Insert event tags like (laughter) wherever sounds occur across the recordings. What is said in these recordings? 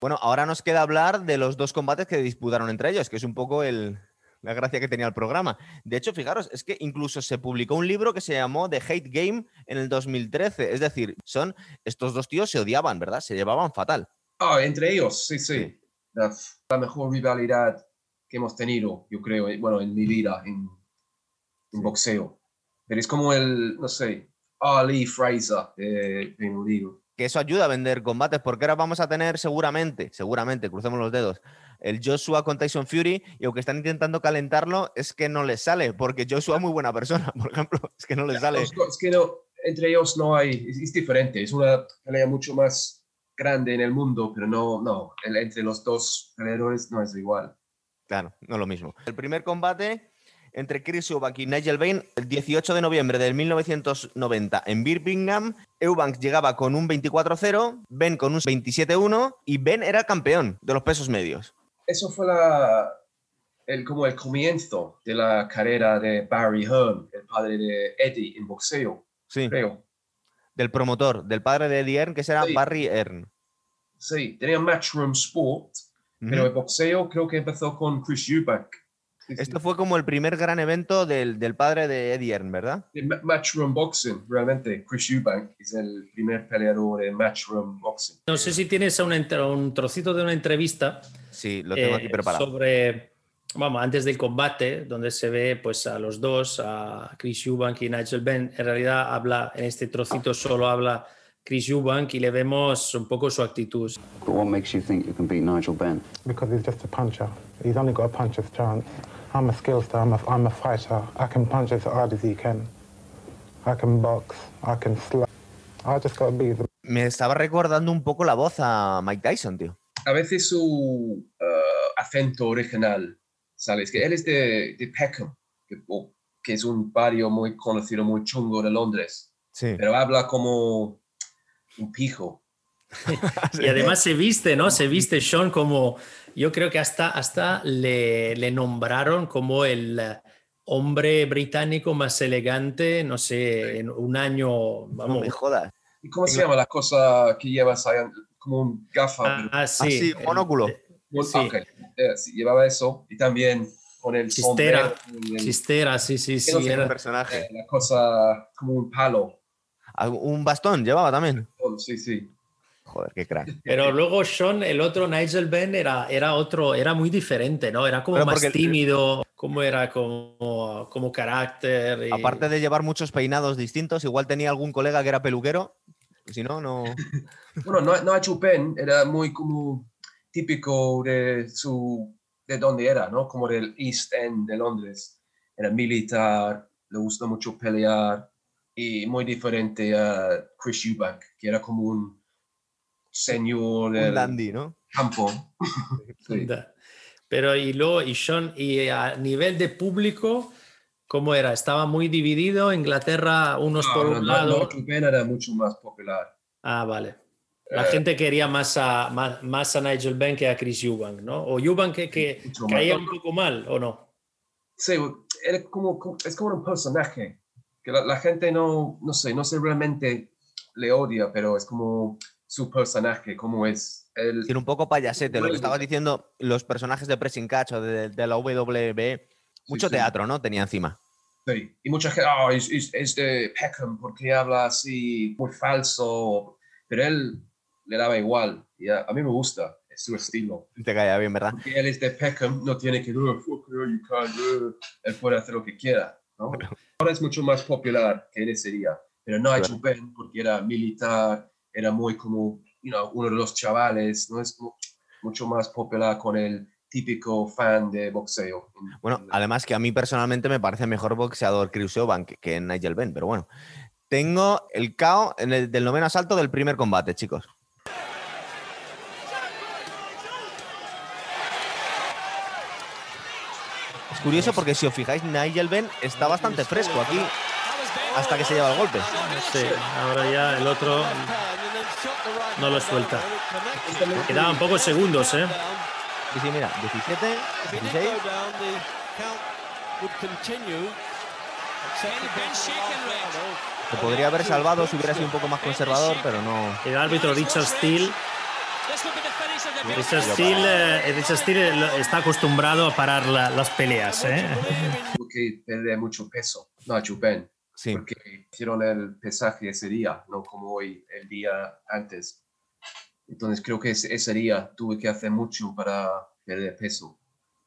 Bueno, ahora nos queda hablar de los dos combates que disputaron entre ellos, que es un poco el, la gracia que tenía el programa. De hecho, fijaros, es que incluso se publicó un libro que se llamó The Hate Game en el 2013. Es decir, son estos dos tíos se odiaban, ¿verdad? Se llevaban fatal. Ah, entre ellos, sí, sí. La, la mejor rivalidad que hemos tenido, yo creo, eh, bueno, en mi vida, en, en boxeo. Pero es como el, no sé, Ali Fraser de Reino Unido. Que eso ayuda a vender combates, porque ahora vamos a tener seguramente, seguramente, crucemos los dedos, el Joshua con Tyson Fury, y aunque están intentando calentarlo, es que no les sale, porque Joshua es muy buena persona, (laughs) por ejemplo, es que no les sale. Es que no, entre ellos no hay, es, es diferente, es una pelea mucho más grande en el mundo, pero no, no, el- entre los dos peleadores no es igual. Claro, no es lo mismo. El primer combate entre Chris Eubank y Nigel Bain, el 18 de noviembre del 1990 en Birmingham. Eubank llegaba con un 24-0, Ben con un 27-1 y Ben era campeón de los pesos medios. Eso fue la, el, como el comienzo de la carrera de Barry Hearn, el padre de Eddie en boxeo, Sí, creo. del promotor, del padre de Eddie Earn, que será Sí. Barry Earn. Sí, tenía Matchroom Sport, pero el boxeo creo que empezó con Chris Eubank. Esto fue como el primer gran evento del, del padre de Eddie Earn, ¿verdad? Matchroom Boxing, realmente. Chris Eubank es el primer peleador de Matchroom Boxing. No sé si tienes un, un trocito de una entrevista Sí, lo tengo eh, aquí preparado. sobre, vamos, antes del combate, donde se ve pues a los dos, a Chris Eubank y Nigel Benn. En realidad habla, en este trocito solo habla Chris Eubank y le vemos un poco su actitud. But what makes you think you can beat Nigel Benn? because he's just a puncher. He's only got a puncher's chance. I'm a skillster, I'm a, I'm a fighter. I can punch as hard as he can. I can box, I can slap. I just got to be the Me estaba recordando un poco la voz a Mike Tyson, tío. A veces su uh, acento original, ¿sabes? Que él es de, de Peckham, que, o- que es un barrio muy conocido, muy chungo de Londres, Sí. pero habla como un pijo. (laughs) Y además se viste, ¿no? Se viste Sean como, yo creo que hasta, hasta le, le nombraron como el hombre británico más elegante, no sé, en un año, No vamos. me jodas. ¿Y cómo se llama la cosa que llevas ahí? Como un gafa. Ah, pero- ah, sí, Ah, sí, monóculo. un- sí. ok, eh, sí, llevaba eso y también con el Chistera, sombrero el- chistera, sí, sí, sí. no sé, Un era- personaje. eh, la cosa como un palo. Ah, Un bastón llevaba también. Oh, sí, sí. Joder, qué crack. (laughs) Pero luego Sean, el otro Nigel Benn, era, era otro, era muy diferente, ¿no? Era como Pero más tímido, como era como, como carácter. y- Aparte de llevar muchos peinados distintos, igual tenía algún colega que era peluquero. Si no, no. (laughs) Bueno, no, Nigel Penn era muy como típico de su de donde era, ¿no? Como del East End de Londres. Era militar, le gustó mucho pelear y muy diferente a Chris Eubank, que era como un señor del dandy, ¿no? campo. (laughs) Sí. Pero y luego, y Sean, y a nivel de público, ¿cómo era? Estaba muy dividido, Inglaterra, unos por No, un no, lado. Penn era mucho más popular. Ah, vale. La Eh, gente quería más a, más, más a Nigel Benn que a Chris Eubank, ¿no? O Eubank que, que caía un poco mal, ¿o no? Sí, era como, como- es como un personaje que la, la gente no, no sé, no sé realmente le odia, pero es como su personaje, como es. Él, Tiene un poco payasete. Lo que estabas diciendo, los personajes de Pressing Catch o de, de la WWE, mucho sí. teatro, ¿no? Tenía encima. sí. Y mucha gente, "Ah, es, es- es de Peckham porque habla así, muy falso, pero él le daba igual. Y a, a mí me gusta, es su estilo. Te caía bien, ¿verdad? Porque él es de Peckham, no tiene que, "Oh, fuck you, you can't, uh", él puede hacer lo que quiera. ¿no? Ahora es mucho más popular que él sería, pero no ha hecho Ben porque era militar, era muy como, you know, uno de los chavales, no es mu- mucho más popular con el típico fan de boxeo. en- Bueno, en- además que a mí personalmente me parece mejor boxeador Chris Eubank que, que Nigel Benn, pero bueno. Tengo el KO en el, del noveno asalto del primer combate, chicos. Es curioso porque si os fijáis, Nigel Benn está bastante fresco aquí hasta que se lleva el golpe. Sí, ahora ya el otro no lo suelta. Quedaban pocos segundos, ¿eh? Sí, sí, mira, 17, 16. Se podría haber salvado si hubiera sido un poco más conservador, pero no. El árbitro Richard Steele Ese Steel, eh, ese Steel lo- está acostumbrado a parar la- las peleas. ¿eh? Porque pierde mucho peso, Nigel Ben, Sí. porque hicieron el pesaje ese día, no como hoy, el día antes. Entonces creo que ese, ese día tuve que hacer mucho para perder peso.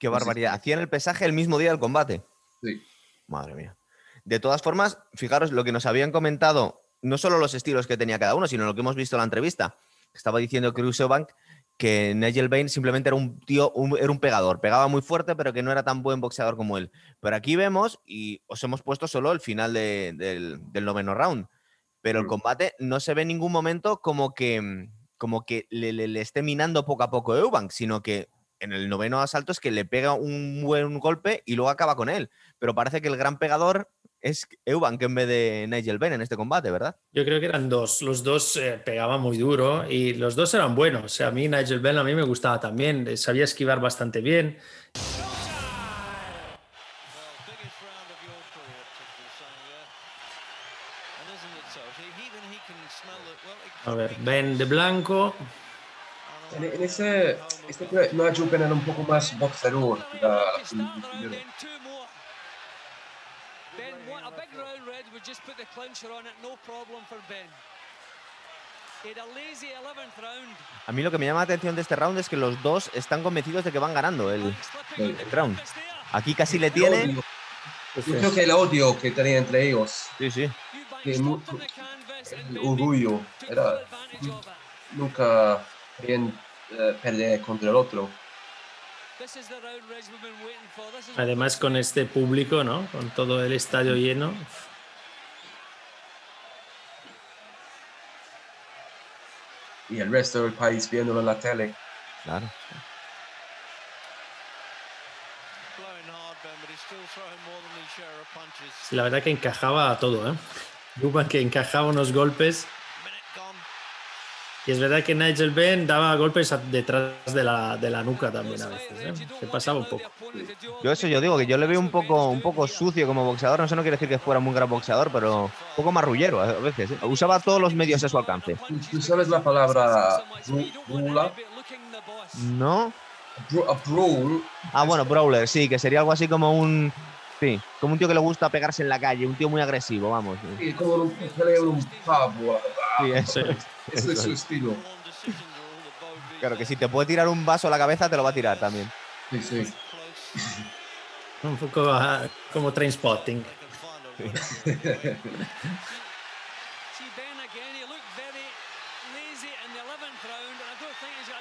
Qué barbaridad. Hacían el pesaje el mismo día del combate. Sí. Madre mía. De todas formas, fijaros lo que nos habían comentado, no solo los estilos que tenía cada uno, sino lo que hemos visto en la entrevista. Estaba diciendo Cruz Eubank que Nigel Bain simplemente era un tío, un- era un pegador, pegaba muy fuerte, pero que no era tan buen boxeador como él. Pero aquí vemos, y os hemos puesto solo el final de- del, del noveno round, pero el Mm. combate no se ve en ningún momento como que, como que le, le- le esté minando poco a poco Eubank, sino que en el noveno asalto es que le pega un buen golpe y luego acaba con él. Pero parece que el gran pegador es Eubank en vez de Nigel Benn en este combate, ¿verdad? Yo creo que eran dos. Los dos eh, pegaban muy duro y los dos eran buenos. O sea, a mí Nigel Bell a mí me gustaba también. eh, Sabía esquivar bastante bien. A ver, be Ben de blanco. En, en ese, este Nigel Ben era un poco más boxeador. Well, la- he el started the round, primero. then two more. Ben, what, a big round red would just put the clincher on it, no problem for Ben. A lazy 11th round. A mí lo que me llama la atención de este round es que los dos están convencidos de que van ganando el, el round. Aquí casi le tiene. Yo creo que el odio que tenía entre ellos, Sí, sí. Que stopped mu- on the canvas and el orgullo era nunca querían eh, perder contra el otro. Además con este público, ¿no? Con todo el estadio lleno. Y el resto del país viéndolo en la tele. Claro. la verdad que encajaba a todo, ¿eh? Eubank que encajaba unos golpes. Y es verdad que Nigel Ben daba golpes detrás de la, de la nuca también a veces, ¿eh? Se pasaba un poco. Yo eso yo digo, que yo le veo un poco, un poco sucio como boxeador. No sé, no quiere decir que fuera muy gran boxeador, pero un poco marrullero a veces. ¿eh? Usaba todos los medios a su alcance. ¿Tú, sabes la palabra bru- brula? ¿No? A brawl Ah, bueno, Brawler, sí, que sería algo así como un. Sí, como un tío que le gusta pegarse en la calle, un tío muy agresivo, vamos. es como un un pub. Sí, (laughs) eso es. Ese es su es. estilo. Claro que si te puede tirar un vaso a la cabeza, te lo va a tirar también. Sí, sí. Un poco ah, como train spotting. (laughs)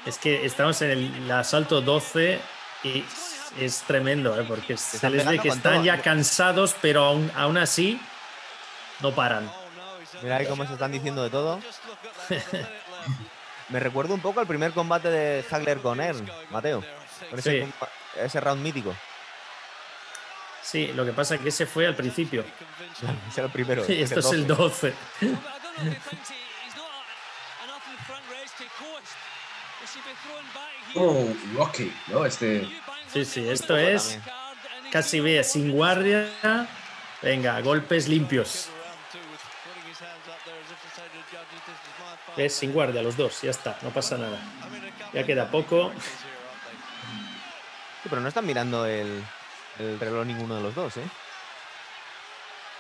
Es que estamos en el asalto 12 y es tremendo, ¿eh? porque se les ve que están todo. ya cansados, pero aún, aún así no paran. Mira ahí cómo se están diciendo de todo. (laughs) Me recuerdo un poco al primer combate de Hagler con Ern, Mateo. Con ese, Sí. ese round mítico. Sí, lo que pasa es que ese fue al principio. Ese era el primero. (laughs) Y esto es el 12. Como (laughs) Rocky, ¿no? Este. Sí, sí, esto es casi ve sin guardia. Venga, golpes limpios. Es sin guardia los dos, ya está, no pasa nada. Ya queda poco. Sí, pero no están mirando el, el reloj ninguno de los dos, ¿eh?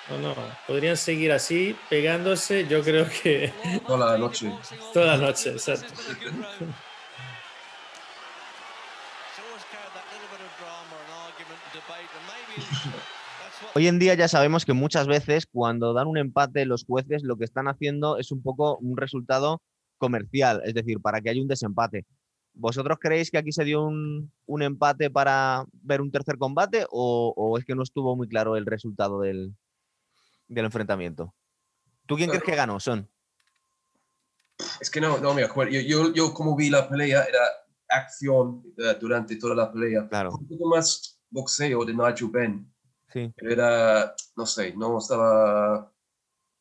No, no, podrían seguir así, pegándose, yo creo que (laughs) Toda la noche. toda la noche. exacto. Hoy en día ya sabemos que muchas veces cuando dan un empate los jueces lo que están haciendo es un poco un resultado comercial, es decir, para que haya un desempate. ¿Vosotros creéis que aquí se dio un, un empate para ver un tercer combate o, o es que no estuvo muy claro el resultado del, del enfrentamiento? ¿Tú quién crees que ganó, Son? Es que no, no me acuerdo. Yo, yo, yo como vi la pelea, era acción eh, durante toda la pelea. Claro, Un poco más boxeo de Nigel Ben. Sí. Pero era, no sé, no estaba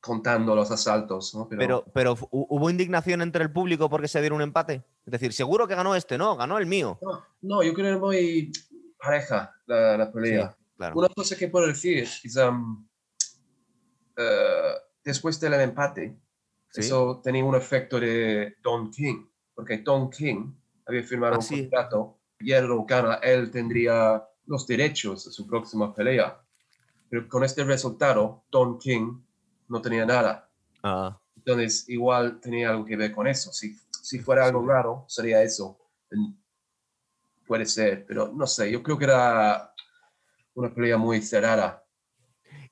contando los asaltos, ¿no? Pero, Pero, pero hubo indignación entre el público porque se dieron un empate. Es decir, seguro que ganó este, no, ganó el mío. no, no, yo creo que era muy pareja la, la pelea. Claro. Una cosa que puedo decir es, um, eh, después del empate, Sí. eso tenía un efecto de Don King, porque Tom King había firmado Ah, un sí. contrato, Hierro gana, él tendría los derechos de su próxima pelea. Pero con este resultado, Tom King no tenía nada. Ah, Entonces, igual tenía algo que ver con eso. Si, si fuera algo raro, sería eso. Puede ser, pero no sé, yo creo que era una pelea muy cerrada.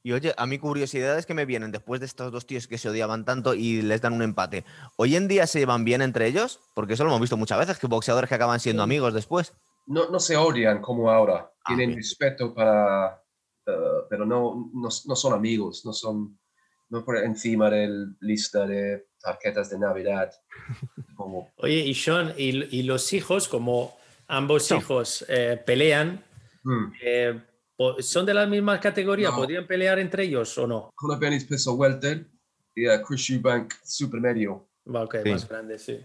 Y oye, a mí curiosidades que me vienen después de estos dos tíos que se odiaban tanto y les dan un empate. ¿Hoy en día se llevan bien entre ellos? Porque eso lo hemos visto muchas veces, que boxeadores que acaban siendo Sí. amigos después. No, no se odian como ahora. Ah, Tienen respeto para, eh, pero no, no, no son amigos, no son no por encima de la lista de tarjetas de Navidad. (laughs) Como, Oye, y Sean, y, y los hijos, como ambos No. hijos eh, pelean, hmm, eh, ¿son de la misma categoría? No. ¿Podrían pelear entre ellos o no? Benny's peso welter y a Chris Eubank super medio. Va, ok, Sí. más grande, sí.